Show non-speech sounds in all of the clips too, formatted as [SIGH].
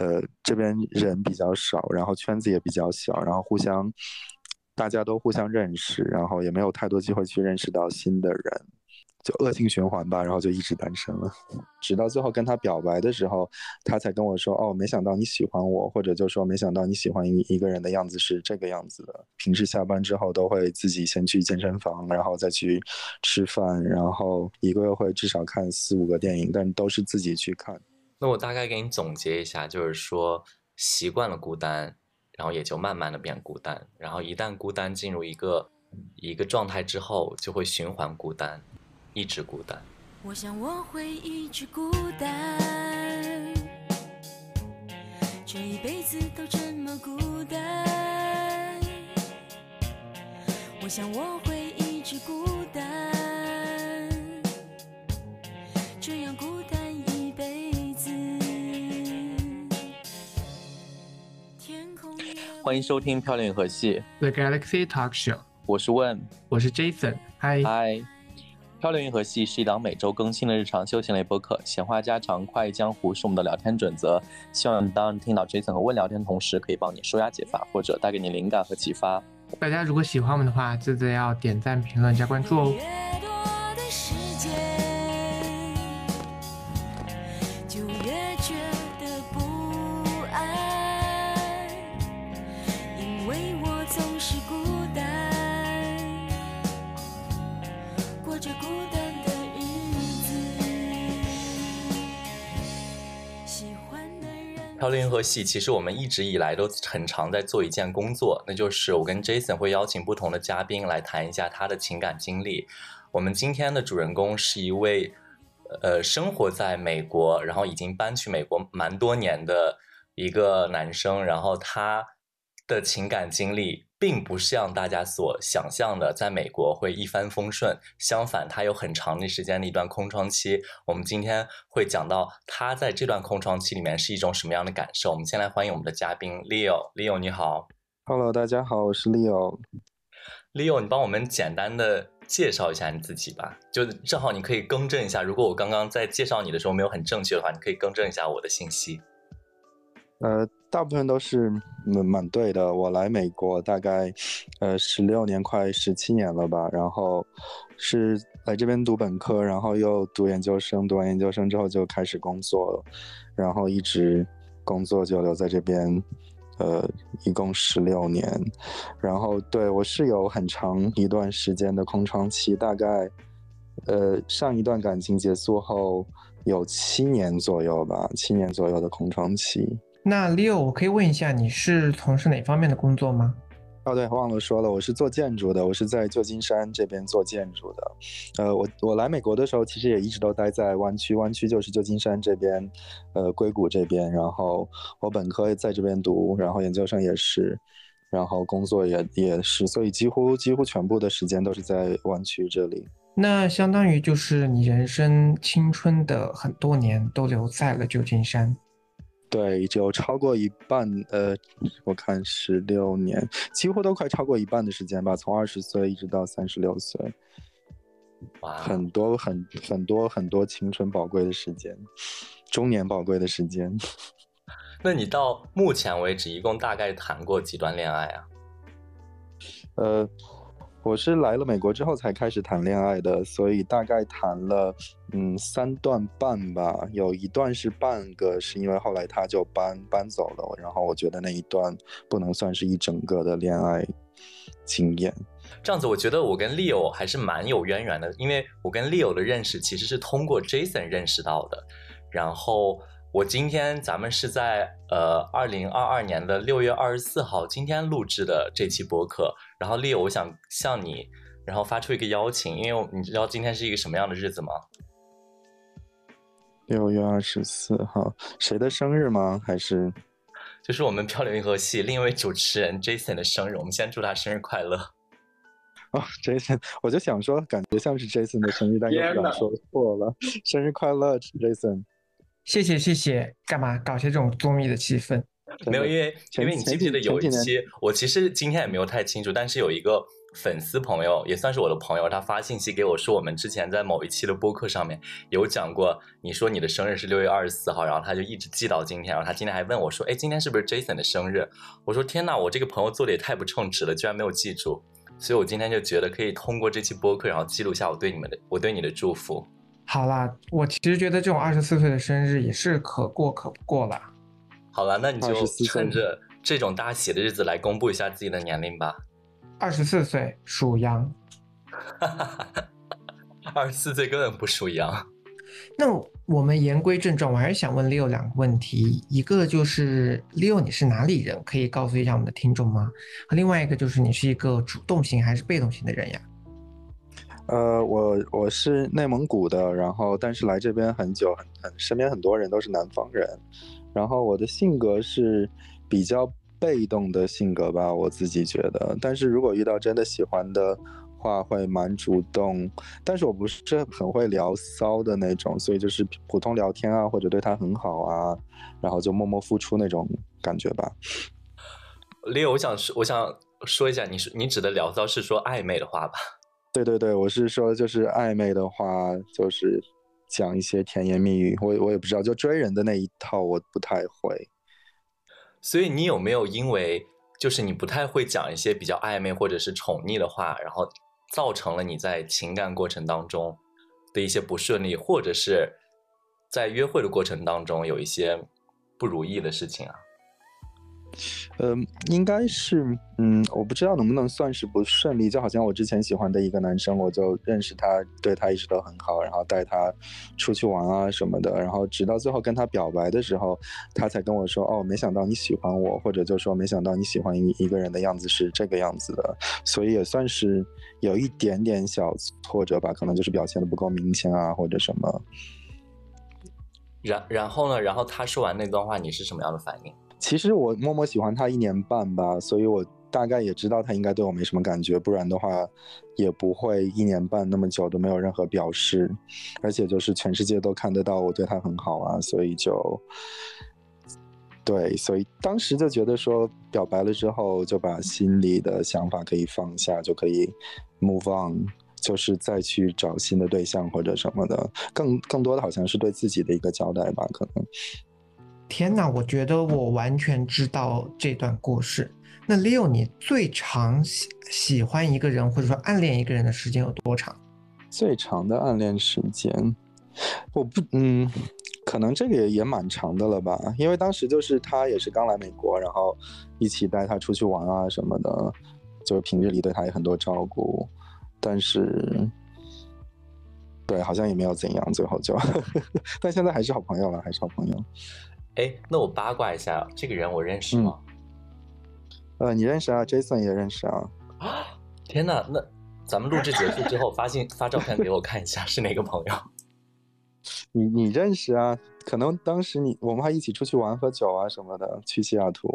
呃这边人比较少，然后圈子也比较小，然后互相大家都互相认识，然后也没有太多机会去认识到新的人。就恶性循环吧，然后就一直单身了，[LAUGHS] 直到最后跟他表白的时候，他才跟我说：“哦，没想到你喜欢我，或者就说没想到你喜欢一一个人的样子是这个样子的。平时下班之后都会自己先去健身房，然后再去吃饭，然后一个月会至少看四五个电影，但都是自己去看。那我大概给你总结一下，就是说习惯了孤单，然后也就慢慢的变孤单，然后一旦孤单进入一个一个状态之后，就会循环孤单。”一直孤单。我想我会一直孤单，这一辈子都这么孤单。我想我会欢迎收听《漂亮银河系》The Galaxy Talk Show，我是问，我是 Jason，嗨嗨。漂亮银河系是一档每周更新的日常休闲类播客，闲话家常、快意江湖是我们的聊天准则。希望当听到 Jason 和问聊天的同时，可以帮你舒压解乏，或者带给你灵感和启发。大家如果喜欢我们的话，记得要点赞、评论、加关注哦。漂流银河系，其实我们一直以来都很常在做一件工作，那就是我跟 Jason 会邀请不同的嘉宾来谈一下他的情感经历。我们今天的主人公是一位，呃，生活在美国，然后已经搬去美国蛮多年的一个男生，然后他的情感经历。并不像大家所想象的，在美国会一帆风顺。相反，他有很长的时间的一段空窗期。我们今天会讲到他在这段空窗期里面是一种什么样的感受。我们先来欢迎我们的嘉宾 Leo。Leo 你好，Hello，大家好，我是 Leo。Leo，你帮我们简单的介绍一下你自己吧。就正好你可以更正一下，如果我刚刚在介绍你的时候没有很正确的话，你可以更正一下我的信息。呃，大部分都是蛮蛮对的。我来美国大概，呃，十六年快十七年了吧。然后是来这边读本科，然后又读研究生。读完研究生之后就开始工作了，然后一直工作就留在这边，呃，一共十六年。然后对我是有很长一段时间的空窗期，大概，呃，上一段感情结束后有七年左右吧，七年左右的空窗期。那 Leo，我可以问一下，你是从事哪方面的工作吗？哦，对，忘了说了，我是做建筑的，我是在旧金山这边做建筑的。呃，我我来美国的时候，其实也一直都待在湾区，湾区就是旧金山这边，呃，硅谷这边。然后我本科在这边读，然后研究生也是，然后工作也也是，所以几乎几乎全部的时间都是在湾区这里。那相当于就是你人生青春的很多年都留在了旧金山。对，就超过一半，呃，我看十六年，几乎都快超过一半的时间吧，从二十岁一直到三十六岁，哇，很多很很多很多青春宝贵的时间，中年宝贵的时间。[LAUGHS] 那你到目前为止一共大概谈过几段恋爱啊？呃。我是来了美国之后才开始谈恋爱的，所以大概谈了嗯三段半吧，有一段是半个，是因为后来他就搬搬走了，然后我觉得那一段不能算是一整个的恋爱经验。这样子，我觉得我跟 Leo 还是蛮有渊源的，因为我跟 Leo 的认识其实是通过 Jason 认识到的，然后。我今天咱们是在呃二零二二年的六月二十四号今天录制的这期播客，然后 Leo，我想向你然后发出一个邀请，因为你知道今天是一个什么样的日子吗？六月二十四号，谁的生日吗？还是就是我们漂流银河系另一位主持人 Jason 的生日，我们先祝他生日快乐。哦，Jason，我就想说，感觉像是 Jason 的生日，但又不敢说错了，生日快乐，Jason。谢谢谢谢，干嘛搞些这种作密的气氛？没有，因为因为你记不记得有一期，我其实今天也没有太清楚，但是有一个粉丝朋友，也算是我的朋友，他发信息给我说，我们之前在某一期的播客上面有讲过，你说你的生日是六月二十四号，然后他就一直记到今天，然后他今天还问我说，哎，今天是不是 Jason 的生日？我说天哪，我这个朋友做的也太不称职了，居然没有记住。所以我今天就觉得可以通过这期播客，然后记录下我对你们的我对你的祝福。好啦，我其实觉得这种二十四岁的生日也是可过可不过啦。好了，那你就趁着这种大喜的日子来公布一下自己的年龄吧。二十四岁属羊，[LAUGHS] 二十四岁根本不属羊。那我们言归正传，我还是想问 Leo 两个问题，一个就是 Leo 你是哪里人，可以告诉一下我们的听众吗？和另外一个就是你是一个主动型还是被动型的人呀？呃，我我是内蒙古的，然后但是来这边很久，很很身边很多人都是南方人，然后我的性格是比较被动的性格吧，我自己觉得，但是如果遇到真的喜欢的话，会蛮主动，但是我不是很会聊骚的那种，所以就是普通聊天啊，或者对他很好啊，然后就默默付出那种感觉吧。Leo，我想说，我想说一下，你是你指的聊骚是说暧昧的话吧？对对对，我是说，就是暧昧的话，就是讲一些甜言蜜语，我我也不知道，就追人的那一套，我不太会。所以你有没有因为就是你不太会讲一些比较暧昧或者是宠溺的话，然后造成了你在情感过程当中的一些不顺利，或者是在约会的过程当中有一些不如意的事情啊？嗯，应该是，嗯，我不知道能不能算是不顺利，就好像我之前喜欢的一个男生，我就认识他，对他一直都很好，然后带他出去玩啊什么的，然后直到最后跟他表白的时候，他才跟我说，哦，没想到你喜欢我，或者就说没想到你喜欢一一个人的样子是这个样子的，所以也算是有一点点小挫折吧，可能就是表现的不够明显啊，或者什么。然然后呢？然后他说完那段话，你是什么样的反应？其实我默默喜欢他一年半吧，所以我大概也知道他应该对我没什么感觉，不然的话也不会一年半那么久都没有任何表示，而且就是全世界都看得到我对他很好啊，所以就对，所以当时就觉得说表白了之后就把心里的想法可以放下，就可以 move on。就是再去找新的对象或者什么的，更更多的好像是对自己的一个交代吧，可能。天哪，我觉得我完全知道这段故事。那 Leo，你最长喜喜欢一个人或者说暗恋一个人的时间有多长？最长的暗恋时间，我不，嗯，可能这个也也蛮长的了吧，因为当时就是他也是刚来美国，然后一起带他出去玩啊什么的，就是平日里对他也很多照顾，但是。对，好像也没有怎样，最后就，[LAUGHS] 但现在还是好朋友了，还是好朋友。哎，那我八卦一下，这个人我认识吗？呃，你认识啊，Jason 也认识啊。啊！[GASPS] 天哪，那咱们录制结束之后发信发照片给我看一下，是哪个朋友？[LAUGHS] 你你认识啊？可能当时你我们还一起出去玩喝酒啊什么的，去西雅图。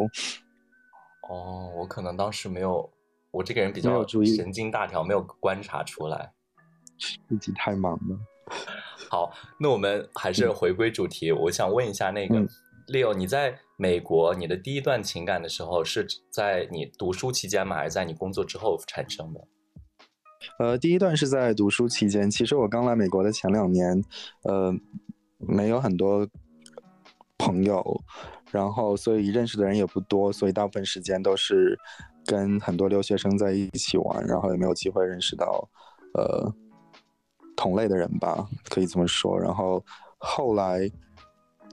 哦，我可能当时没有，我这个人比较注意神经大条，没有观察出来。[LAUGHS] 自己太忙了。[LAUGHS] 好，那我们还是回归主题，我想问一下那个嗯 Leo，你在美国你的第一段情感的时候是在你读书期间吗？还是在你工作之后产生的？呃，第一段是在读书期间，其实我刚来美国的前两年，呃，没有很多朋友，然后所以认识的人也不多，所以大部分时间都是跟很多留学生在一起玩，然后也没有机会认识到呃同类的人吧，可以这么说。然后后来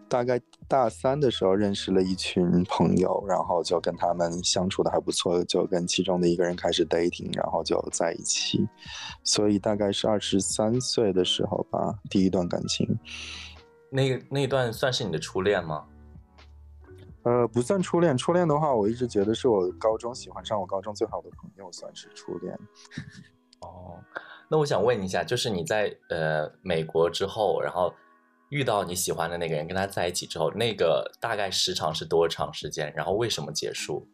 大概大三的时候认识了一群朋友，然后就跟他们相处的还不错，就跟其中的一个人开始 dating，然后就在一起。所以大概是二十三岁的时候吧，第一段感情。那个那一段算是你的初恋吗？呃，不算初恋，初恋的话，我一直觉得是我高中喜欢上我高中最好的朋友，算是初恋。[LAUGHS] 哦，那我想问一下，就是你在呃美国之后，然后遇到你喜欢的那个人，跟他在一起之后，那个大概时长是多长时间？然后为什么结束？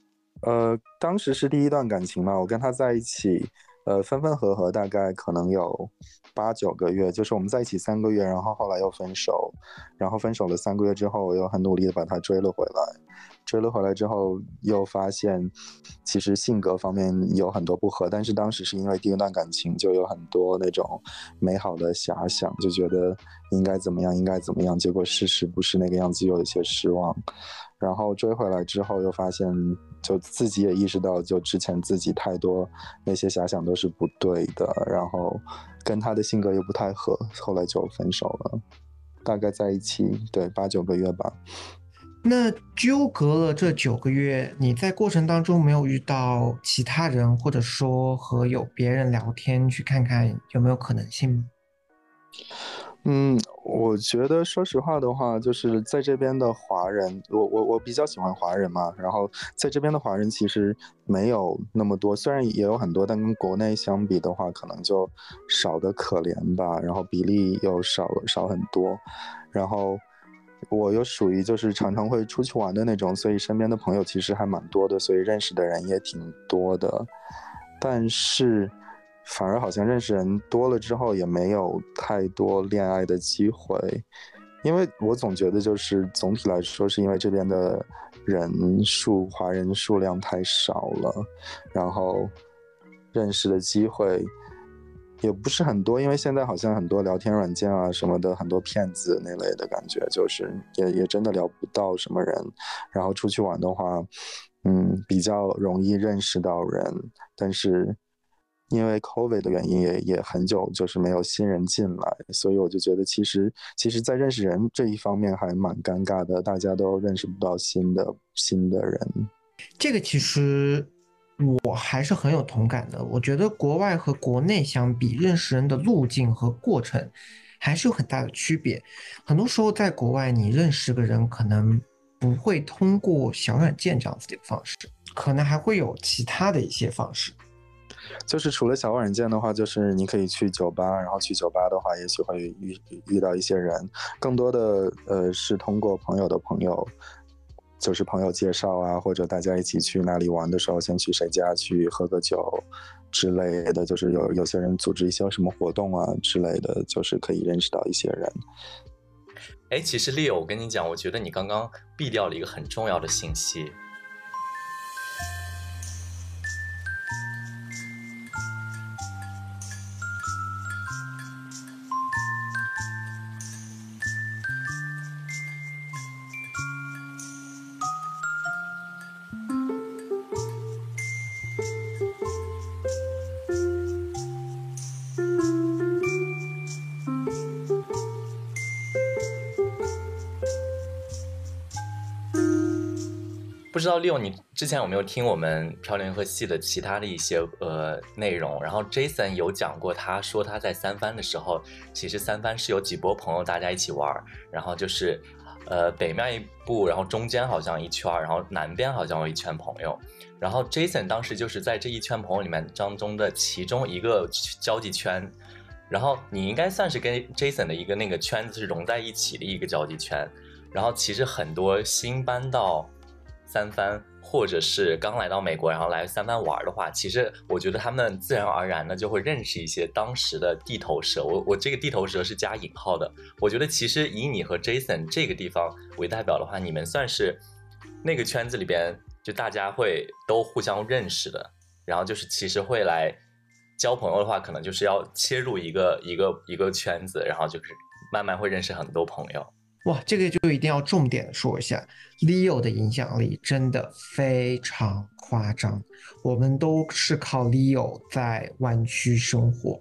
呃，当时是第一段感情嘛，我跟他在一起，呃，分分合合大概可能有八九个月，就是我们在一起三个月，然后后来又分手，然后分手了三个月之后，我又很努力的把他追了回来，追了回来之后，又发现其实性格方面有很多不合，但是当时是因为第一段感情就有很多那种美好的遐想，就觉得应该怎么样，应该怎么样，结果事实不是那个样子，又有些失望。然后追回来之后，又发现就自己也意识到，就之前自己太多那些遐想都是不对的，然后跟他的性格又不太合，后来就分手了。大概在一起对八九个月吧。那纠葛了这九个月，你在过程当中没有遇到其他人，或者说和有别人聊天，去看看有没有可能性吗？嗯，我觉得说实话的话，就是在这边的华人，我我我比较喜欢华人嘛，然后在这边的华人其实没有那么多，虽然也有很多，但跟国内相比的话，可能就少的可怜吧，然后比例又少少很多，然后我又属于就是常常会出去玩的那种，所以身边的朋友其实还蛮多的，所以认识的人也挺多的，但是。反而好像认识人多了之后，也没有太多恋爱的机会，因为我总觉得就是总体来说，是因为这边的人数华人数量太少了，然后认识的机会也不是很多，因为现在好像很多聊天软件啊什么的，很多骗子那类的感觉，就是也也真的聊不到什么人，然后出去玩的话，嗯，比较容易认识到人，但是。因为 COVID 的原因，也也很久就是没有新人进来，所以我就觉得其实其实，在认识人这一方面还蛮尴尬的，大家都认识不到新的新的人。这个其实我还是很有同感的。我觉得国外和国内相比，认识人的路径和过程还是有很大的区别。很多时候在国外，你认识个人可能不会通过小软件这样子的方式，可能还会有其他的一些方式。就是除了小软件的话，就是你可以去酒吧，然后去酒吧的话，也许会遇遇到一些人。更多的呃是通过朋友的朋友，就是朋友介绍啊，或者大家一起去哪里玩的时候，先去谁家去喝个酒之类的。就是有有些人组织一些什么活动啊之类的，就是可以认识到一些人。哎，其实 Leo，我跟你讲，我觉得你刚刚避掉了一个很重要的信息。不知道六，你之前有没有听我们漂流银河系的其他的一些呃内容？然后 Jason 有讲过，他说他在三番的时候，其实三番是有几波朋友大家一起玩，然后就是呃北面一步，然后中间好像一圈，然后南边好像有一圈朋友。然后 Jason 当时就是在这一圈朋友里面当中的其中一个交际圈，然后你应该算是跟 Jason 的一个那个圈子是融在一起的一个交际圈。然后其实很多新搬到三番，或者是刚来到美国，然后来三番玩的话，其实我觉得他们自然而然的就会认识一些当时的地头蛇。我我这个地头蛇是加引号的。我觉得其实以你和 Jason 这个地方为代表的话，你们算是那个圈子里边就大家会都互相认识的。然后就是其实会来交朋友的话，可能就是要切入一个一个一个圈子，然后就是慢慢会认识很多朋友。哇，这个就一定要重点说一下，Leo 的影响力真的非常夸张。我们都是靠 Leo 在湾区生活，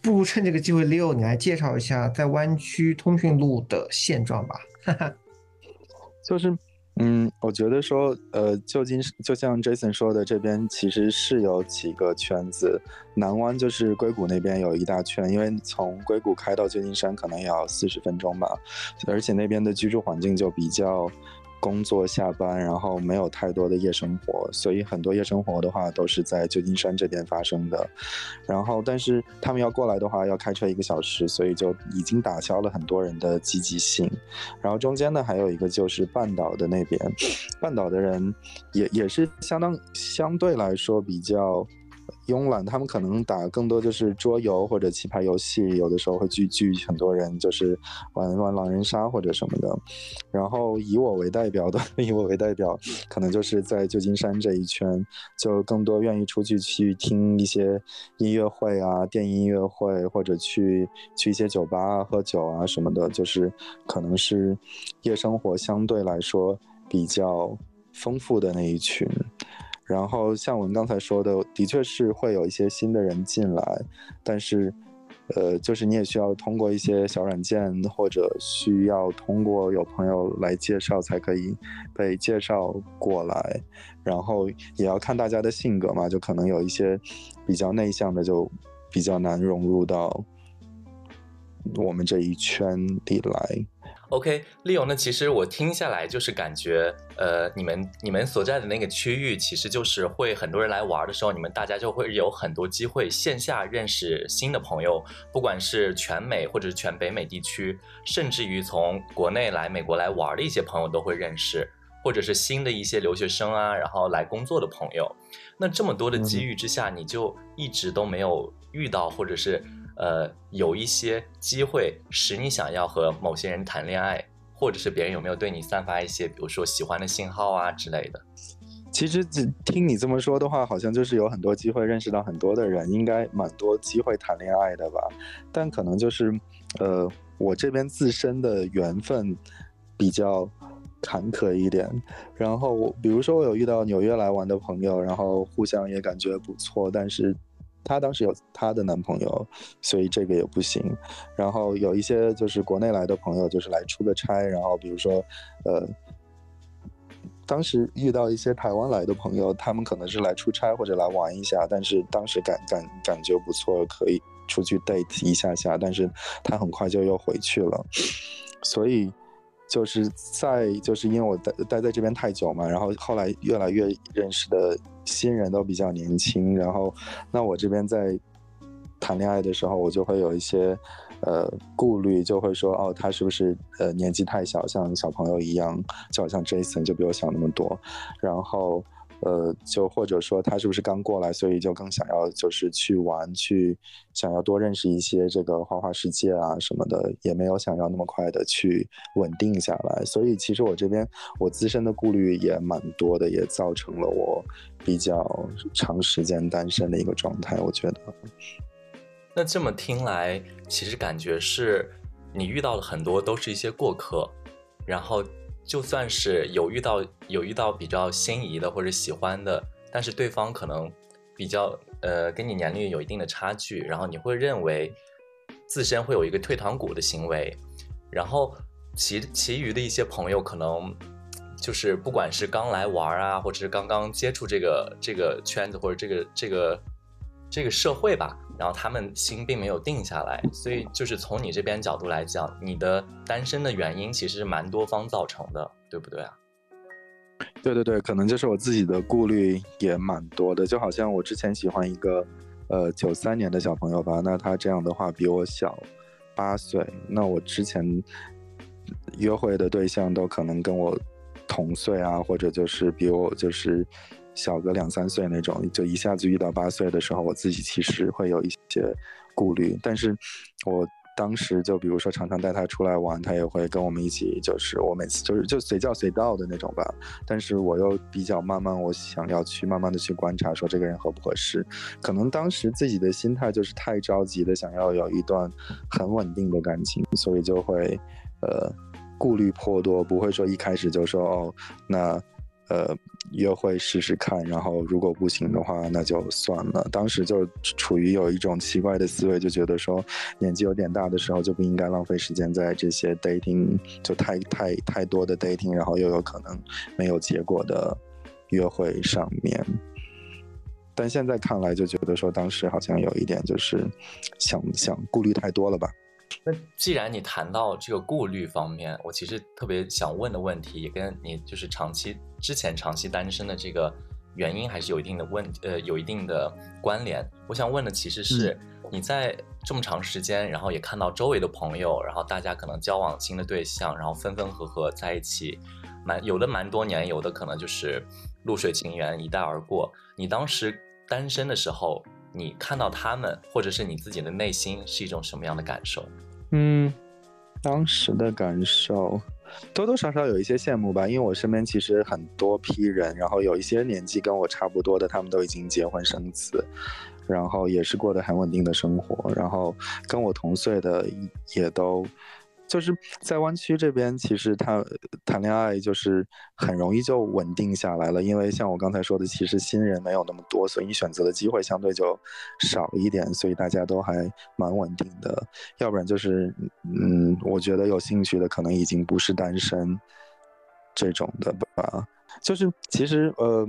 不如趁这个机会，Leo 你来介绍一下在湾区通讯录的现状吧。哈哈，就是。嗯，我觉得说，呃，旧金山就像 Jason 说的，这边其实是有几个圈子。南湾就是硅谷那边有一大圈，因为从硅谷开到旧金山可能也要四十分钟吧，而且那边的居住环境就比较。工作下班，然后没有太多的夜生活，所以很多夜生活的话都是在旧金山这边发生的。然后，但是他们要过来的话要开车一个小时，所以就已经打消了很多人的积极性。然后中间呢还有一个就是半岛的那边，半岛的人也也是相当相对来说比较。慵懒，他们可能打更多就是桌游或者棋牌游戏，有的时候会聚聚很多人，就是玩玩狼人杀或者什么的。然后以我为代表的，[LAUGHS] 以我为代表，可能就是在旧金山这一圈，就更多愿意出去去听一些音乐会啊、电音乐会，或者去去一些酒吧、喝酒啊什么的，就是可能是夜生活相对来说比较丰富的那一群。然后像我们刚才说的，的确是会有一些新的人进来，但是，呃，就是你也需要通过一些小软件，或者需要通过有朋友来介绍才可以被介绍过来。然后也要看大家的性格嘛，就可能有一些比较内向的，就比较难融入到我们这一圈里来。OK，Leo，那其实我听下来就是感觉，呃，你们你们所在的那个区域，其实就是会很多人来玩的时候，你们大家就会有很多机会线下认识新的朋友，不管是全美或者是全北美地区，甚至于从国内来美国来玩的一些朋友都会认识，或者是新的一些留学生啊，然后来工作的朋友。那这么多的机遇之下，你就一直都没有遇到，或者是。呃，有一些机会使你想要和某些人谈恋爱，或者是别人有没有对你散发一些，比如说喜欢的信号啊之类的。其实听你这么说的话，好像就是有很多机会认识到很多的人，应该蛮多机会谈恋爱的吧。但可能就是，呃，我这边自身的缘分比较坎坷一点。然后，比如说我有遇到纽约来玩的朋友，然后互相也感觉不错，但是。她当时有她的男朋友，所以这个也不行。然后有一些就是国内来的朋友，就是来出个差。然后比如说，呃，当时遇到一些台湾来的朋友，他们可能是来出差或者来玩一下，但是当时感感感觉不错，可以出去 date 一下下。但是他很快就又回去了，[LAUGHS] 所以就是在就是因为我待待在这边太久嘛，然后后来越来越认识的。新人都比较年轻，然后，那我这边在谈恋爱的时候，我就会有一些呃顾虑，就会说哦，他是不是呃年纪太小，像小朋友一样，就好像 Jason 就比我小那么多，然后。呃，就或者说他是不是刚过来，所以就更想要就是去玩，去想要多认识一些这个花花世界啊什么的，也没有想要那么快的去稳定下来。所以其实我这边我自身的顾虑也蛮多的，也造成了我比较长时间单身的一个状态。我觉得，那这么听来，其实感觉是你遇到了很多都是一些过客，然后。就算是有遇到有遇到比较心仪的或者喜欢的，但是对方可能比较呃跟你年龄有一定的差距，然后你会认为自身会有一个退堂鼓的行为，然后其其余的一些朋友可能就是不管是刚来玩啊，或者是刚刚接触这个这个圈子或者这个这个这个社会吧。然后他们心并没有定下来，所以就是从你这边角度来讲，你的单身的原因其实是蛮多方造成的，对不对啊？对对对，可能就是我自己的顾虑也蛮多的，就好像我之前喜欢一个呃九三年的小朋友吧，那他这样的话比我小八岁，那我之前约会的对象都可能跟我同岁啊，或者就是比我就是。小个两三岁那种，就一下子遇到八岁的时候，我自己其实会有一些顾虑。但是，我当时就比如说常常带他出来玩，他也会跟我们一起，就是我每次就是就随叫随到的那种吧。但是我又比较慢慢，我想要去慢慢的去观察，说这个人合不合适。可能当时自己的心态就是太着急的想要有一段很稳定的感情，所以就会呃顾虑颇多，不会说一开始就说哦那。呃，约会试试看，然后如果不行的话，那就算了。当时就处于有一种奇怪的思维，就觉得说年纪有点大的时候就不应该浪费时间在这些 dating，就太太太多的 dating，然后又有可能没有结果的约会上面。但现在看来，就觉得说当时好像有一点就是想想顾虑太多了吧。那既然你谈到这个顾虑方面，我其实特别想问的问题，也跟你就是长期之前长期单身的这个原因还是有一定的问呃有一定的关联。我想问的其实是你在这么长时间，然后也看到周围的朋友，然后大家可能交往新的对象，然后分分合合在一起，蛮有的蛮多年，有的可能就是露水情缘一带而过。你当时单身的时候，你看到他们，或者是你自己的内心是一种什么样的感受？嗯，当时的感受多多少少有一些羡慕吧，因为我身边其实很多批人，然后有一些年纪跟我差不多的，他们都已经结婚生子，然后也是过得很稳定的生活，然后跟我同岁的也都。就是在湾区这边，其实他谈恋爱就是很容易就稳定下来了，因为像我刚才说的，其实新人没有那么多，所以你选择的机会相对就少一点，所以大家都还蛮稳定的。要不然就是，嗯，我觉得有兴趣的可能已经不是单身这种的吧。就是其实呃，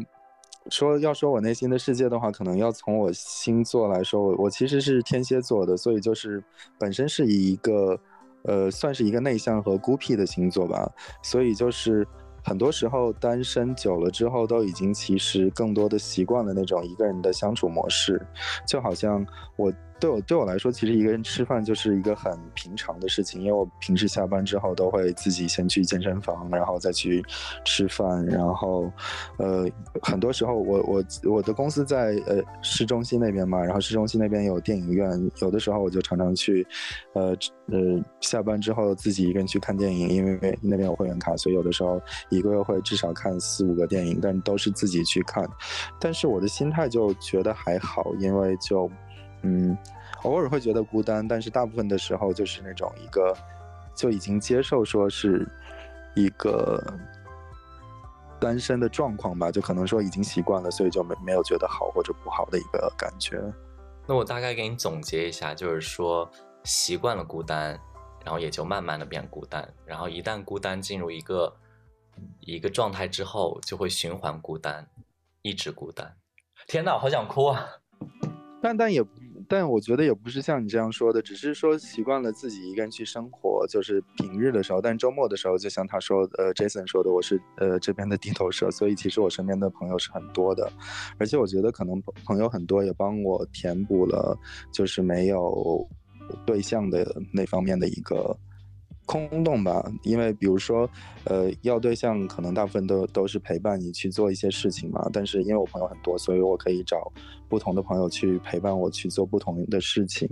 说要说我内心的世界的话，可能要从我星座来说，我我其实是天蝎座的，所以就是本身是以一个。呃，算是一个内向和孤僻的星座吧，所以就是很多时候单身久了之后，都已经其实更多的习惯了那种一个人的相处模式，就好像我。对我对我来说，其实一个人吃饭就是一个很平常的事情，因为我平时下班之后都会自己先去健身房，然后再去吃饭，然后，呃，很多时候我我我的公司在呃市中心那边嘛，然后市中心那边有电影院，有的时候我就常常去，呃呃下班之后自己一个人去看电影，因为那边有会员卡，所以有的时候一个月会至少看四五个电影，但都是自己去看，但是我的心态就觉得还好，因为就。嗯，偶尔会觉得孤单，但是大部分的时候就是那种一个就已经接受说是一个单身的状况吧，就可能说已经习惯了，所以就没没有觉得好或者不好的一个感觉。那我大概给你总结一下，就是说习惯了孤单，然后也就慢慢的变孤单，然后一旦孤单进入一个一个状态之后，就会循环孤单，一直孤单。天哪，好想哭啊！但但也。但我觉得也不是像你这样说的，只是说习惯了自己一个人去生活，就是平日的时候，但周末的时候，就像他说，呃，Jason 说的，我是呃这边的地头蛇，所以其实我身边的朋友是很多的，而且我觉得可能朋友很多也帮我填补了，就是没有对象的那方面的一个。空洞吧，因为比如说，呃，要对象可能大部分都都是陪伴你去做一些事情嘛。但是因为我朋友很多，所以我可以找不同的朋友去陪伴我去做不同的事情，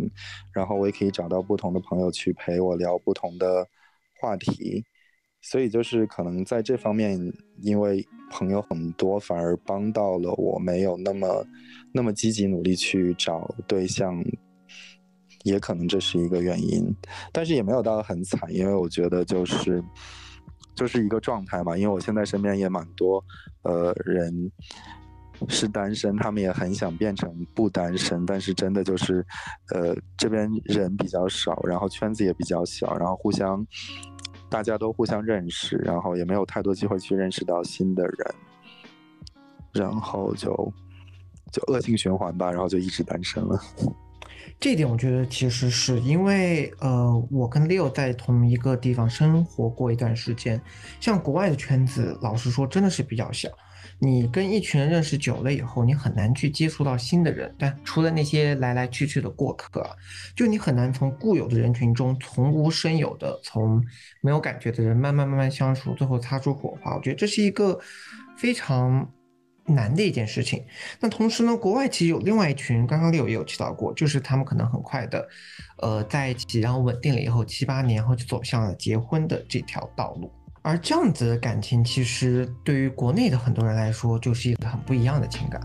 然后我也可以找到不同的朋友去陪我聊不同的话题。所以就是可能在这方面，因为朋友很多，反而帮到了我，没有那么那么积极努力去找对象。也可能这是一个原因，但是也没有到很惨，因为我觉得就是就是一个状态嘛。因为我现在身边也蛮多呃人是单身，他们也很想变成不单身，但是真的就是呃这边人比较少，然后圈子也比较小，然后互相大家都互相认识，然后也没有太多机会去认识到新的人，然后就就恶性循环吧，然后就一直单身了。这点我觉得其实是因为，呃，我跟 Leo 在同一个地方生活过一段时间，像国外的圈子，老实说真的是比较小。你跟一群人认识久了以后，你很难去接触到新的人，但除了那些来来去去的过客，就你很难从固有的人群中从无生有的从没有感觉的人慢慢慢慢相处，最后擦出火花。我觉得这是一个非常。难的一件事情。那同时呢，国外其实有另外一群，刚刚六也有提到过，就是他们可能很快的，呃，在一起，然后稳定了以后，七八年后就走向了结婚的这条道路。而这样子的感情，其实对于国内的很多人来说，就是一个很不一样的情感。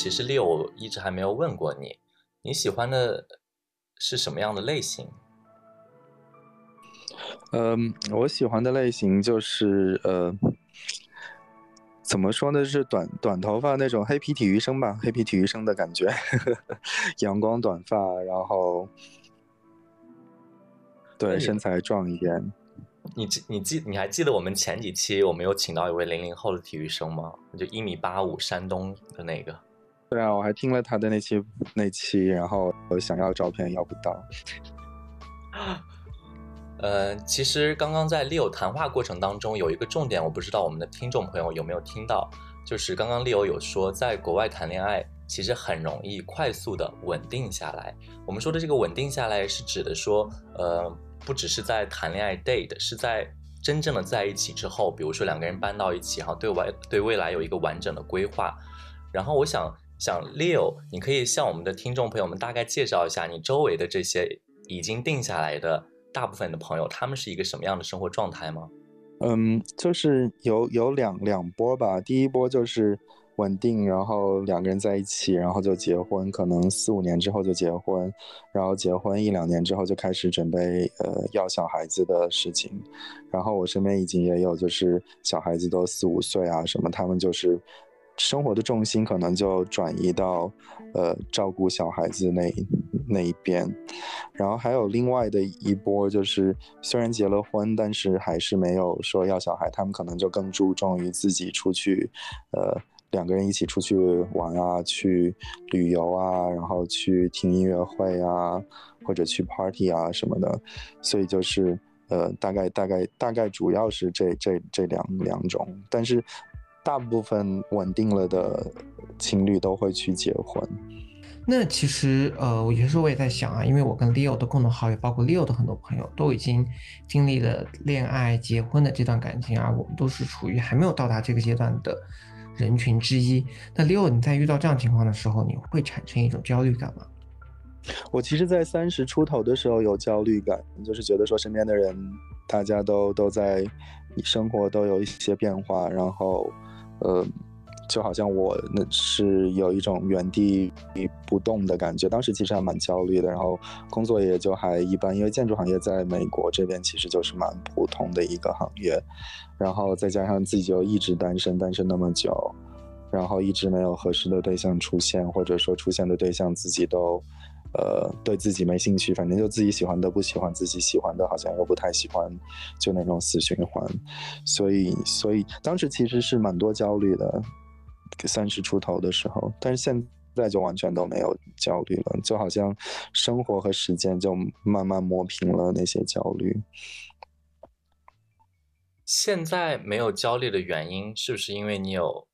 其实六一直还没有问过你，你喜欢的是什么样的类型？嗯，我喜欢的类型就是呃，怎么说呢？是短短头发那种黑皮体育生吧，黑皮体育生的感觉，[LAUGHS] 阳光短发，然后对身材壮一点。你记你记你还记得我们前几期我们有请到一位零零后的体育生吗？就一米八五，山东的那个。对啊，我还听了他的那期那期，然后我想要照片要不到。呃，其实刚刚在 Leo 谈话过程当中有一个重点，我不知道我们的听众朋友有没有听到，就是刚刚 Leo 有说，在国外谈恋爱其实很容易快速的稳定下来。我们说的这个稳定下来，是指的说，呃，不只是在谈恋爱 date，是在真正的在一起之后，比如说两个人搬到一起哈，对外对未来有一个完整的规划。然后我想想 Leo，你可以向我们的听众朋友们大概介绍一下你周围的这些已经定下来的。大部分的朋友，他们是一个什么样的生活状态吗？嗯，就是有有两两波吧。第一波就是稳定，然后两个人在一起，然后就结婚，可能四五年之后就结婚，然后结婚一两年之后就开始准备呃要小孩子的事情。然后我身边已经也有，就是小孩子都四五岁啊什么，他们就是生活的重心可能就转移到呃照顾小孩子那。那一边，然后还有另外的一波，就是虽然结了婚，但是还是没有说要小孩，他们可能就更注重于自己出去，呃，两个人一起出去玩啊，去旅游啊，然后去听音乐会啊，或者去 party 啊什么的，所以就是呃，大概大概大概主要是这这这两两种，但是大部分稳定了的情侣都会去结婚。那其实，呃，有些时候我也在想啊，因为我跟 Leo 的共同好友，包括 Leo 的很多朋友，都已经经历了恋爱、结婚的这段感情，啊我们都是处于还没有到达这个阶段的人群之一。那 Leo，你在遇到这样情况的时候，你会产生一种焦虑感吗？我其实，在三十出头的时候有焦虑感，就是觉得说身边的人，大家都都在生活都有一些变化，然后，呃。就好像我那是有一种原地不动的感觉，当时其实还蛮焦虑的，然后工作也就还一般，因为建筑行业在美国这边其实就是蛮普通的一个行业，然后再加上自己就一直单身，单身那么久，然后一直没有合适的对象出现，或者说出现的对象自己都，呃，对自己没兴趣，反正就自己喜欢的不喜欢，自己喜欢的好像又不太喜欢，就那种死循环，所以，所以当时其实是蛮多焦虑的。三十出头的时候，但是现在就完全都没有焦虑了，就好像生活和时间就慢慢磨平了那些焦虑。现在没有焦虑的原因，是不是因为你有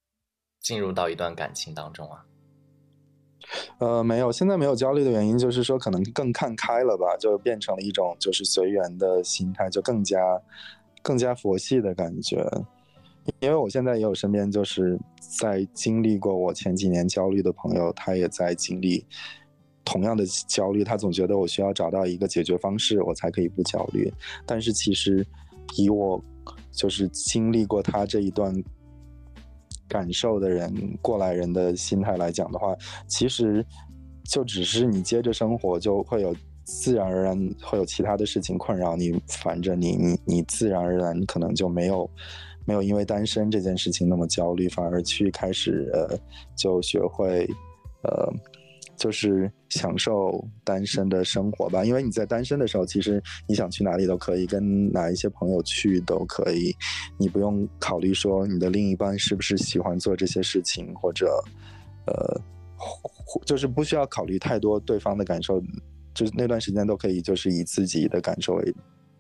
进入到一段感情当中啊？呃，没有，现在没有焦虑的原因就是说，可能更看开了吧，就变成了一种就是随缘的心态，就更加更加佛系的感觉。因为我现在也有身边就是在经历过我前几年焦虑的朋友，他也在经历同样的焦虑。他总觉得我需要找到一个解决方式，我才可以不焦虑。但是其实以我就是经历过他这一段感受的人，过来人的心态来讲的话，其实就只是你接着生活，就会有自然而然会有其他的事情困扰你，烦着你，你你自然而然可能就没有。没有因为单身这件事情那么焦虑，反而去开始呃，就学会呃，就是享受单身的生活吧。因为你在单身的时候，其实你想去哪里都可以，跟哪一些朋友去都可以，你不用考虑说你的另一半是不是喜欢做这些事情，或者呃，就是不需要考虑太多对方的感受，就是那段时间都可以，就是以自己的感受为。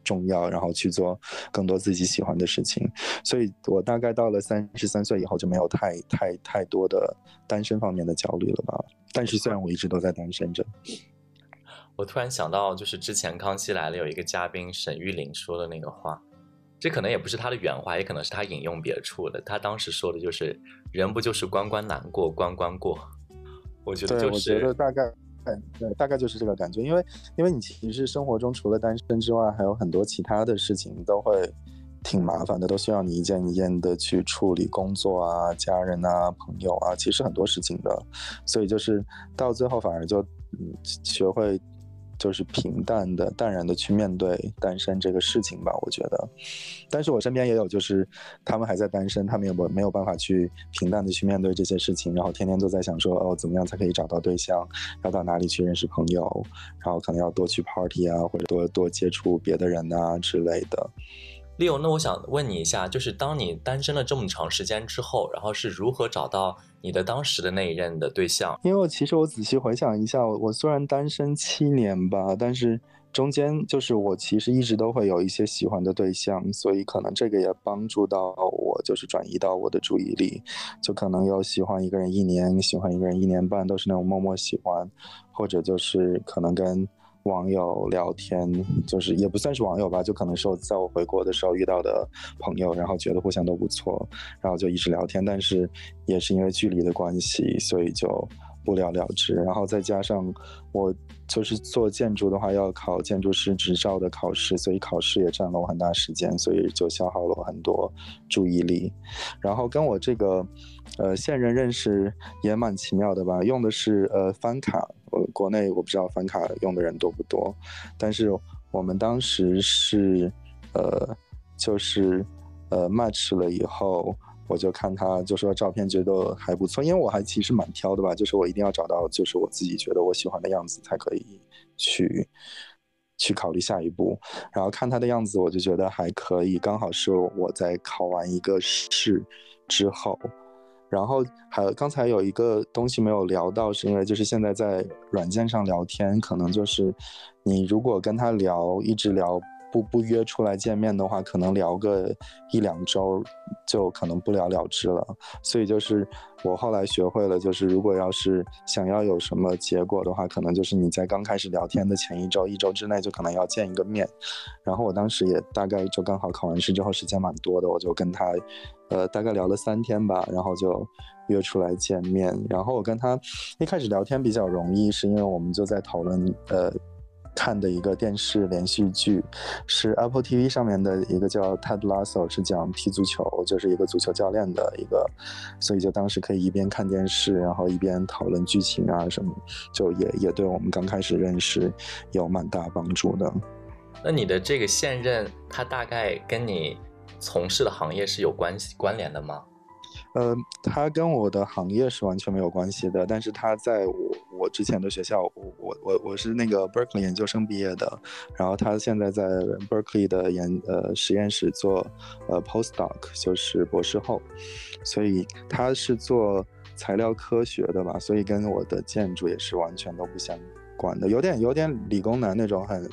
重要，然后去做更多自己喜欢的事情，所以我大概到了三十三岁以后就没有太太太多的单身方面的焦虑了吧。但是虽然我一直都在单身着，我突然想到，就是之前《康熙来了》有一个嘉宾沈玉琳说的那个话，这可能也不是他的原话，也可能是他引用别处的。他当时说的就是“人不就是关关难过关关过”，我觉得就是，我觉得大概。对，大概就是这个感觉，因为因为你其实生活中除了单身之外，还有很多其他的事情都会挺麻烦的，都需要你一件一件的去处理工作啊、家人啊、朋友啊，其实很多事情的，所以就是到最后反而就嗯学会。就是平淡的、淡然的去面对单身这个事情吧，我觉得。但是我身边也有，就是他们还在单身，他们也没没有办法去平淡的去面对这些事情，然后天天都在想说，哦，怎么样才可以找到对象，要到哪里去认识朋友，然后可能要多去 party 啊，或者多多接触别的人啊之类的。Leo，那我想问你一下，就是当你单身了这么长时间之后，然后是如何找到你的当时的那一任的对象？因为其实我仔细回想一下，我虽然单身七年吧，但是中间就是我其实一直都会有一些喜欢的对象，所以可能这个也帮助到我，就是转移到我的注意力，就可能有喜欢一个人一年，喜欢一个人一年半，都是那种默默喜欢，或者就是可能跟。网友聊天，就是也不算是网友吧，就可能是我在我回国的时候遇到的朋友，然后觉得互相都不错，然后就一直聊天，但是也是因为距离的关系，所以就不了了之。然后再加上我就是做建筑的话，要考建筑师执照的考试，所以考试也占了我很大时间，所以就消耗了我很多注意力。然后跟我这个呃现任认识也蛮奇妙的吧，用的是呃翻卡。我国内我不知道翻卡用的人多不多，但是我们当时是，呃，就是呃 match 了以后，我就看他就说照片觉得还不错，因为我还其实蛮挑的吧，就是我一定要找到就是我自己觉得我喜欢的样子才可以去去考虑下一步。然后看他的样子，我就觉得还可以，刚好是我在考完一个试之后。然后还刚才有一个东西没有聊到，是因为就是现在在软件上聊天，可能就是你如果跟他聊，一直聊。不不约出来见面的话，可能聊个一两周就可能不了了之了。所以就是我后来学会了，就是如果要是想要有什么结果的话，可能就是你在刚开始聊天的前一周、一周之内就可能要见一个面。然后我当时也大概就刚好考完试之后时间蛮多的，我就跟他，呃，大概聊了三天吧，然后就约出来见面。然后我跟他一开始聊天比较容易，是因为我们就在讨论，呃。看的一个电视连续剧，是 Apple TV 上面的一个叫 Ted Lasso，是讲踢足球，就是一个足球教练的一个，所以就当时可以一边看电视，然后一边讨论剧情啊什么，就也也对我们刚开始认识有蛮大帮助的。那你的这个现任，他大概跟你从事的行业是有关系关联的吗？呃，他跟我的行业是完全没有关系的，但是他在我我之前的学校，我我我我是那个 Berkeley 研究生毕业的，然后他现在在 Berkeley 的研呃实验室做呃 postdoc，就是博士后，所以他是做材料科学的吧，所以跟我的建筑也是完全都不相关的，有点有点理工男那种很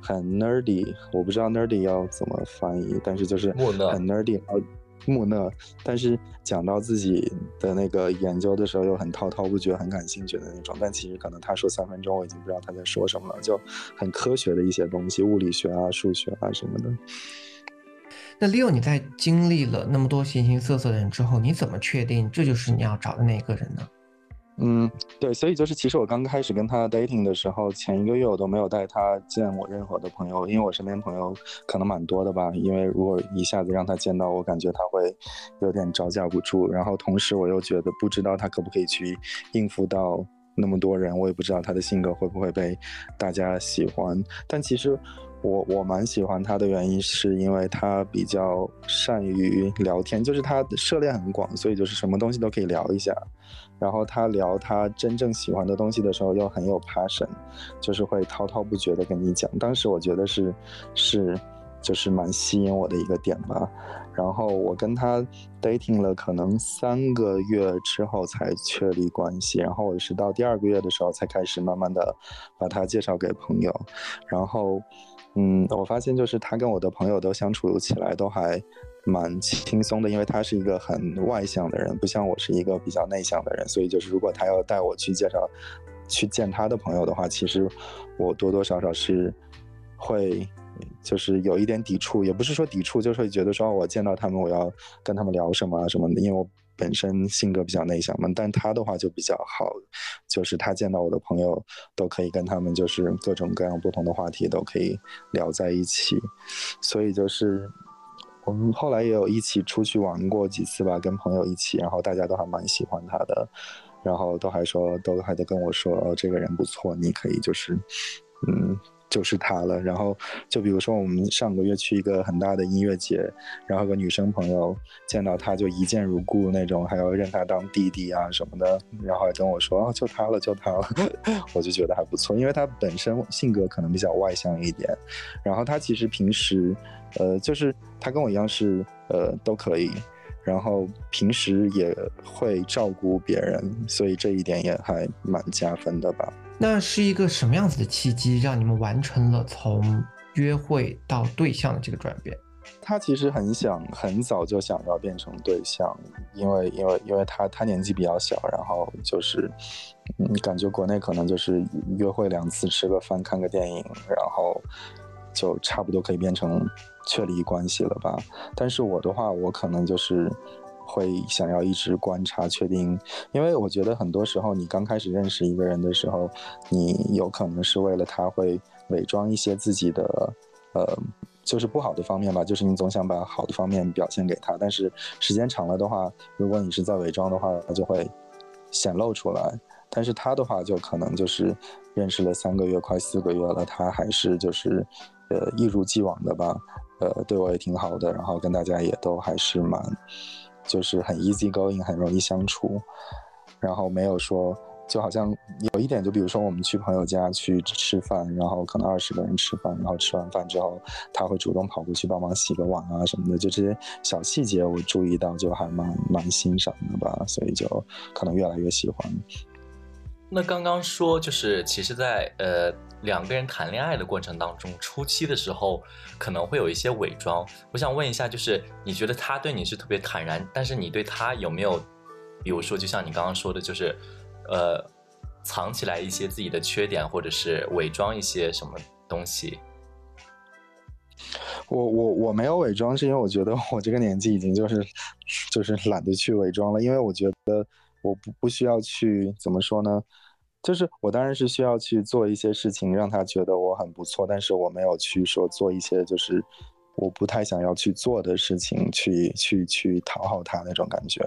很 nerdy，我不知道 nerdy 要怎么翻译，但是就是很 nerdy。木讷，但是讲到自己的那个研究的时候又很滔滔不绝、很感兴趣的那种。但其实可能他说三分钟，我已经不知道他在说什么了，就很科学的一些东西，物理学啊、数学啊什么的。那 Leo，你在经历了那么多形形色色的人之后，你怎么确定这就是你要找的那个人呢？嗯，对，所以就是其实我刚开始跟他 dating 的时候，前一个月我都没有带他见我任何的朋友，因为我身边朋友可能蛮多的吧。因为如果一下子让他见到我，感觉他会有点招架不住。然后同时我又觉得不知道他可不可以去应付到那么多人，我也不知道他的性格会不会被大家喜欢。但其实我我蛮喜欢他的原因，是因为他比较善于聊天，就是他的涉猎很广，所以就是什么东西都可以聊一下。然后他聊他真正喜欢的东西的时候，又很有 passion，就是会滔滔不绝的跟你讲。当时我觉得是，是，就是蛮吸引我的一个点吧。然后我跟他 dating 了可能三个月之后才确立关系。然后我是到第二个月的时候才开始慢慢的把他介绍给朋友。然后，嗯，我发现就是他跟我的朋友都相处起来都还。蛮轻松的，因为他是一个很外向的人，不像我是一个比较内向的人，所以就是如果他要带我去介绍、去见他的朋友的话，其实我多多少少是会就是有一点抵触，也不是说抵触，就是会觉得说我见到他们我要跟他们聊什么啊什么的，因为我本身性格比较内向嘛。但他的话就比较好，就是他见到我的朋友都可以跟他们就是各种各样不同的话题都可以聊在一起，所以就是。我们后来也有一起出去玩过几次吧，跟朋友一起，然后大家都还蛮喜欢他的，然后都还说，都还在跟我说，哦，这个人不错，你可以就是，嗯，就是他了。然后就比如说我们上个月去一个很大的音乐节，然后个女生朋友见到他就一见如故那种，还要认他当弟弟啊什么的，然后还跟我说哦就他了就他了，我就觉得还不错，因为他本身性格可能比较外向一点，然后他其实平时呃就是他跟我一样是呃都可以。然后平时也会照顾别人，所以这一点也还蛮加分的吧。那是一个什么样子的契机，让你们完成了从约会到对象的这个转变？他其实很想，很早就想要变成对象，因为因为因为他他年纪比较小，然后就是嗯，感觉国内可能就是约会两次，吃个饭，看个电影，然后就差不多可以变成。确立关系了吧？但是我的话，我可能就是会想要一直观察，确定，因为我觉得很多时候你刚开始认识一个人的时候，你有可能是为了他会伪装一些自己的，呃，就是不好的方面吧，就是你总想把好的方面表现给他，但是时间长了的话，如果你是在伪装的话，他就会显露出来。但是他的话，就可能就是认识了三个月，快四个月了，他还是就是，呃，一如既往的吧。呃，对我也挺好的，然后跟大家也都还是蛮，就是很 easy going，很容易相处，然后没有说，就好像有一点，就比如说我们去朋友家去吃饭，然后可能二十个人吃饭，然后吃完饭之后，他会主动跑过去帮忙洗个碗啊什么的，就这些小细节我注意到，就还蛮蛮欣赏的吧，所以就可能越来越喜欢。那刚刚说就是，其实，在呃两个人谈恋爱的过程当中，初期的时候可能会有一些伪装。我想问一下，就是你觉得他对你是特别坦然，但是你对他有没有，比如说，就像你刚刚说的，就是呃藏起来一些自己的缺点，或者是伪装一些什么东西？我我我没有伪装，是因为我觉得我这个年纪已经就是就是懒得去伪装了，因为我觉得。我不不需要去怎么说呢？就是我当然是需要去做一些事情，让他觉得我很不错，但是我没有去说做一些就是我不太想要去做的事情，去去去讨好他那种感觉。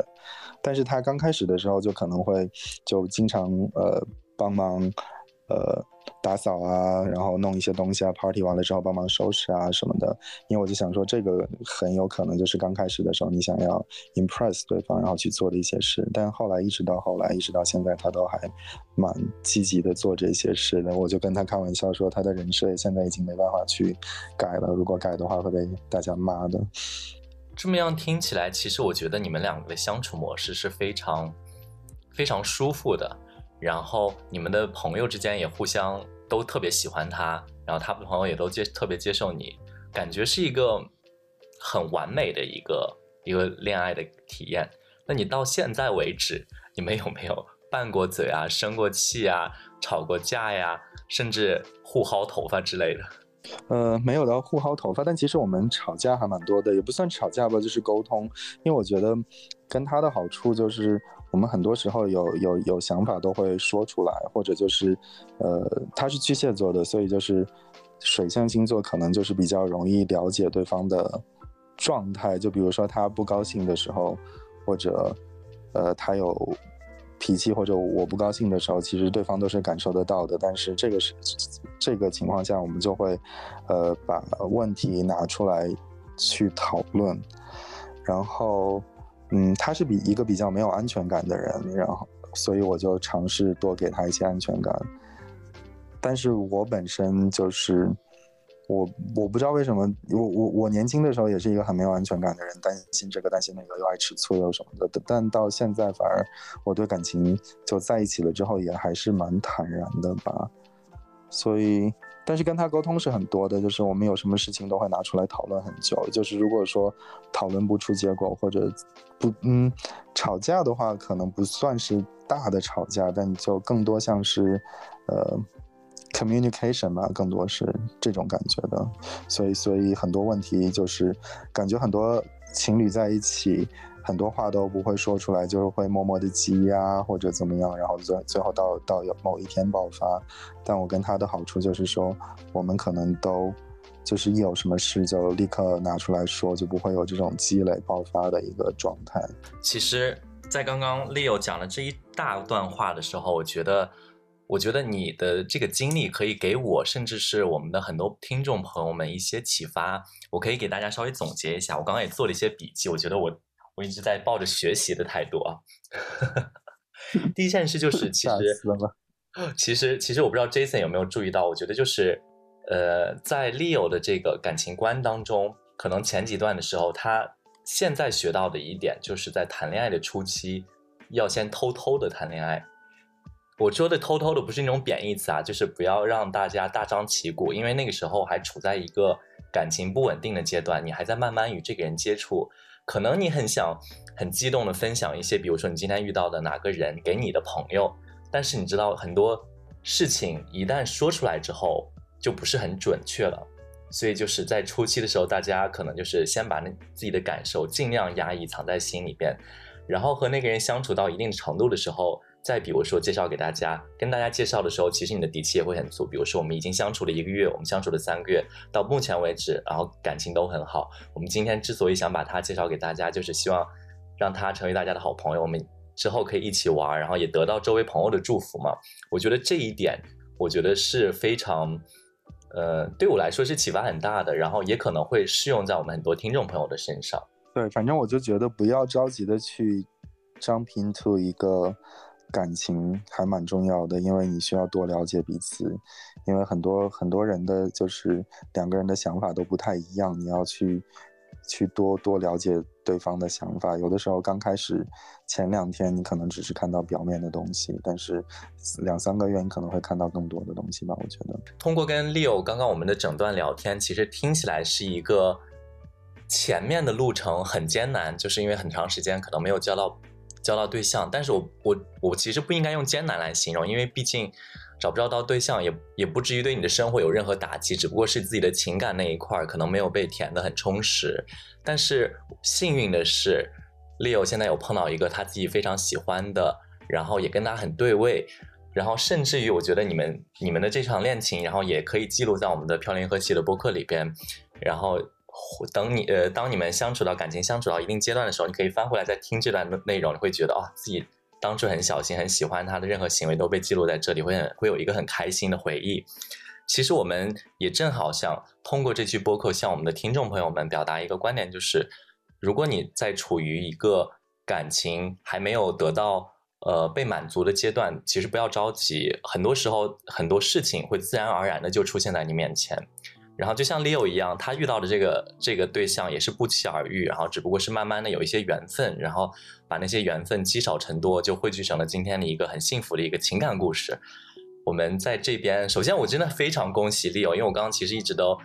但是他刚开始的时候就可能会就经常呃帮忙呃。打扫啊，然后弄一些东西啊，party 完了之后帮忙收拾啊什么的。因为我就想说，这个很有可能就是刚开始的时候你想要 impress 对方，然后去做的一些事。但后来一直到后来，一直到现在，他都还蛮积极的做这些事的。我就跟他开玩笑说，他的人设现在已经没办法去改了，如果改的话会被大家骂的。这么样听起来，其实我觉得你们两个的相处模式是非常非常舒服的。然后你们的朋友之间也互相都特别喜欢他，然后他的朋友也都接特别接受你，感觉是一个很完美的一个一个恋爱的体验。那你到现在为止，你们有没有拌过嘴啊、生过气啊、吵过架呀，甚至互薅头发之类的？呃，没有到互薅头发，但其实我们吵架还蛮多的，也不算吵架吧，就是沟通。因为我觉得跟他的好处就是。我们很多时候有有有想法都会说出来，或者就是，呃，他是巨蟹座的，所以就是水象星座可能就是比较容易了解对方的状态。就比如说他不高兴的时候，或者呃他有脾气，或者我不高兴的时候，其实对方都是感受得到的。但是这个是这个情况下，我们就会呃把问题拿出来去讨论，然后。嗯，他是比一个比较没有安全感的人，然后，所以我就尝试多给他一些安全感。但是我本身就是，我我不知道为什么，我我我年轻的时候也是一个很没有安全感的人，担心这个担心那个，又爱吃醋又什么的。但到现在反而我对感情就在一起了之后，也还是蛮坦然的吧。所以。但是跟他沟通是很多的，就是我们有什么事情都会拿出来讨论很久。就是如果说讨论不出结果，或者不嗯吵架的话，可能不算是大的吵架，但就更多像是呃 communication 吧，更多是这种感觉的。所以所以很多问题就是感觉很多情侣在一起。很多话都不会说出来，就是会默默的积压或者怎么样，然后最最后到到有某一天爆发。但我跟他的好处就是说，我们可能都就是一有什么事就立刻拿出来说，就不会有这种积累爆发的一个状态。其实，在刚刚 Leo 讲了这一大段话的时候，我觉得我觉得你的这个经历可以给我，甚至是我们的很多听众朋友们一些启发。我可以给大家稍微总结一下，我刚刚也做了一些笔记。我觉得我我一直在抱着学习的态度啊。[LAUGHS] 第一件事就 [LAUGHS] 是，其实其实其实我不知道 Jason 有没有注意到，我觉得就是呃，在 Leo 的这个感情观当中，可能前几段的时候，他现在学到的一点，就是在谈恋爱的初期，要先偷偷的谈恋爱。我说的偷偷的不是那种贬义词啊，就是不要让大家大张旗鼓，因为那个时候还处在一个感情不稳定的阶段，你还在慢慢与这个人接触，可能你很想很激动的分享一些，比如说你今天遇到的哪个人给你的朋友，但是你知道很多事情一旦说出来之后就不是很准确了，所以就是在初期的时候，大家可能就是先把那自己的感受尽量压抑藏在心里边，然后和那个人相处到一定程度的时候。再比如说，介绍给大家，跟大家介绍的时候，其实你的底气也会很足。比如说，我们已经相处了一个月，我们相处了三个月，到目前为止，然后感情都很好。我们今天之所以想把他介绍给大家，就是希望让他成为大家的好朋友，我们之后可以一起玩，然后也得到周围朋友的祝福嘛。我觉得这一点，我觉得是非常，呃，对我来说是启发很大的，然后也可能会适用在我们很多听众朋友的身上。对，反正我就觉得不要着急的去 jump into 一个。感情还蛮重要的，因为你需要多了解彼此，因为很多很多人的就是两个人的想法都不太一样，你要去去多多了解对方的想法。有的时候刚开始前两天你可能只是看到表面的东西，但是两三个月你可能会看到更多的东西吧。我觉得通过跟 Leo 刚刚我们的整段聊天，其实听起来是一个前面的路程很艰难，就是因为很长时间可能没有交到。交到对象，但是我我我其实不应该用艰难来形容，因为毕竟找不着到对象也也不至于对你的生活有任何打击，只不过是自己的情感那一块可能没有被填的很充实。但是幸运的是，Leo 现在有碰到一个他自己非常喜欢的，然后也跟他很对位，然后甚至于我觉得你们你们的这场恋情，然后也可以记录在我们的飘零和谐的播客里边，然后。等你呃，当你们相处到感情相处到一定阶段的时候，你可以翻回来再听这段内容，你会觉得哦，自己当初很小心、很喜欢他的任何行为都被记录在这里，会很会有一个很开心的回忆。其实我们也正好想通过这期播客向我们的听众朋友们表达一个观点，就是如果你在处于一个感情还没有得到呃被满足的阶段，其实不要着急，很多时候很多事情会自然而然的就出现在你面前。然后就像 Leo 一样，他遇到的这个这个对象也是不期而遇，然后只不过是慢慢的有一些缘分，然后把那些缘分积少成多，就汇聚成了今天的一个很幸福的一个情感故事。我们在这边，首先我真的非常恭喜 Leo，因为我刚刚其实一直都，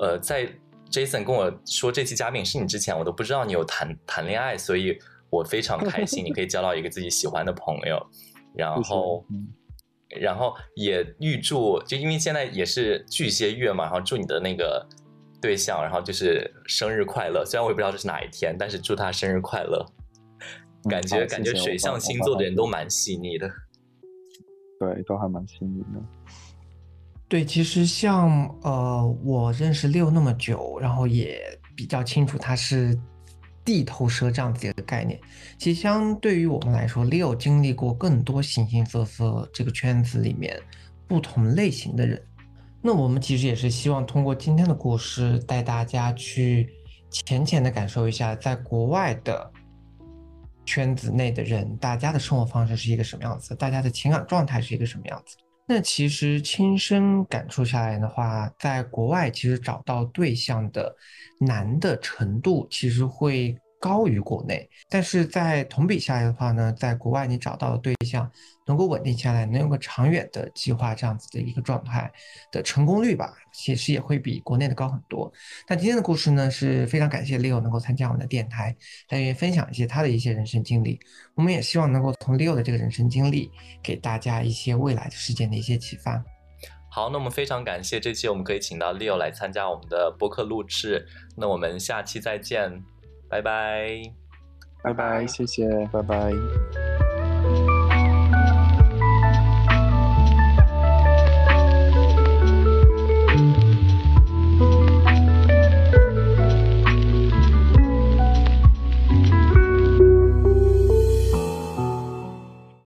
呃，在 Jason 跟我说这期嘉宾是你之前，我都不知道你有谈谈恋爱，所以我非常开心，你可以交到一个自己喜欢的朋友，然后。然后也预祝，就因为现在也是巨蟹月嘛，然后祝你的那个对象，然后就是生日快乐。虽然我也不知道这是哪一天，但是祝他生日快乐。感觉感觉水象星座的人都蛮细腻的，对，都还蛮细腻的。对，其实像呃，我认识六那么久，然后也比较清楚他是。地头蛇这样子一个概念，其实相对于我们来说，Leo 经历过更多形形色色这个圈子里面不同类型的人。那我们其实也是希望通过今天的故事，带大家去浅浅的感受一下，在国外的圈子内的人，大家的生活方式是一个什么样子，大家的情感状态是一个什么样子。那其实亲身感触下来的话，在国外其实找到对象的难的程度，其实会。高于国内，但是在同比下来的话呢，在国外你找到的对象能够稳定下来，能有个长远的计划，这样子的一个状态的成功率吧，其实也会比国内的高很多。那今天的故事呢，是非常感谢 Leo 能够参加我们的电台，来愿意分享一些他的一些人生经历。我们也希望能够从 Leo 的这个人生经历，给大家一些未来的事件的一些启发。好，那我们非常感谢这期我们可以请到 Leo 来参加我们的播客录制，那我们下期再见。拜拜，拜拜，谢谢，拜拜。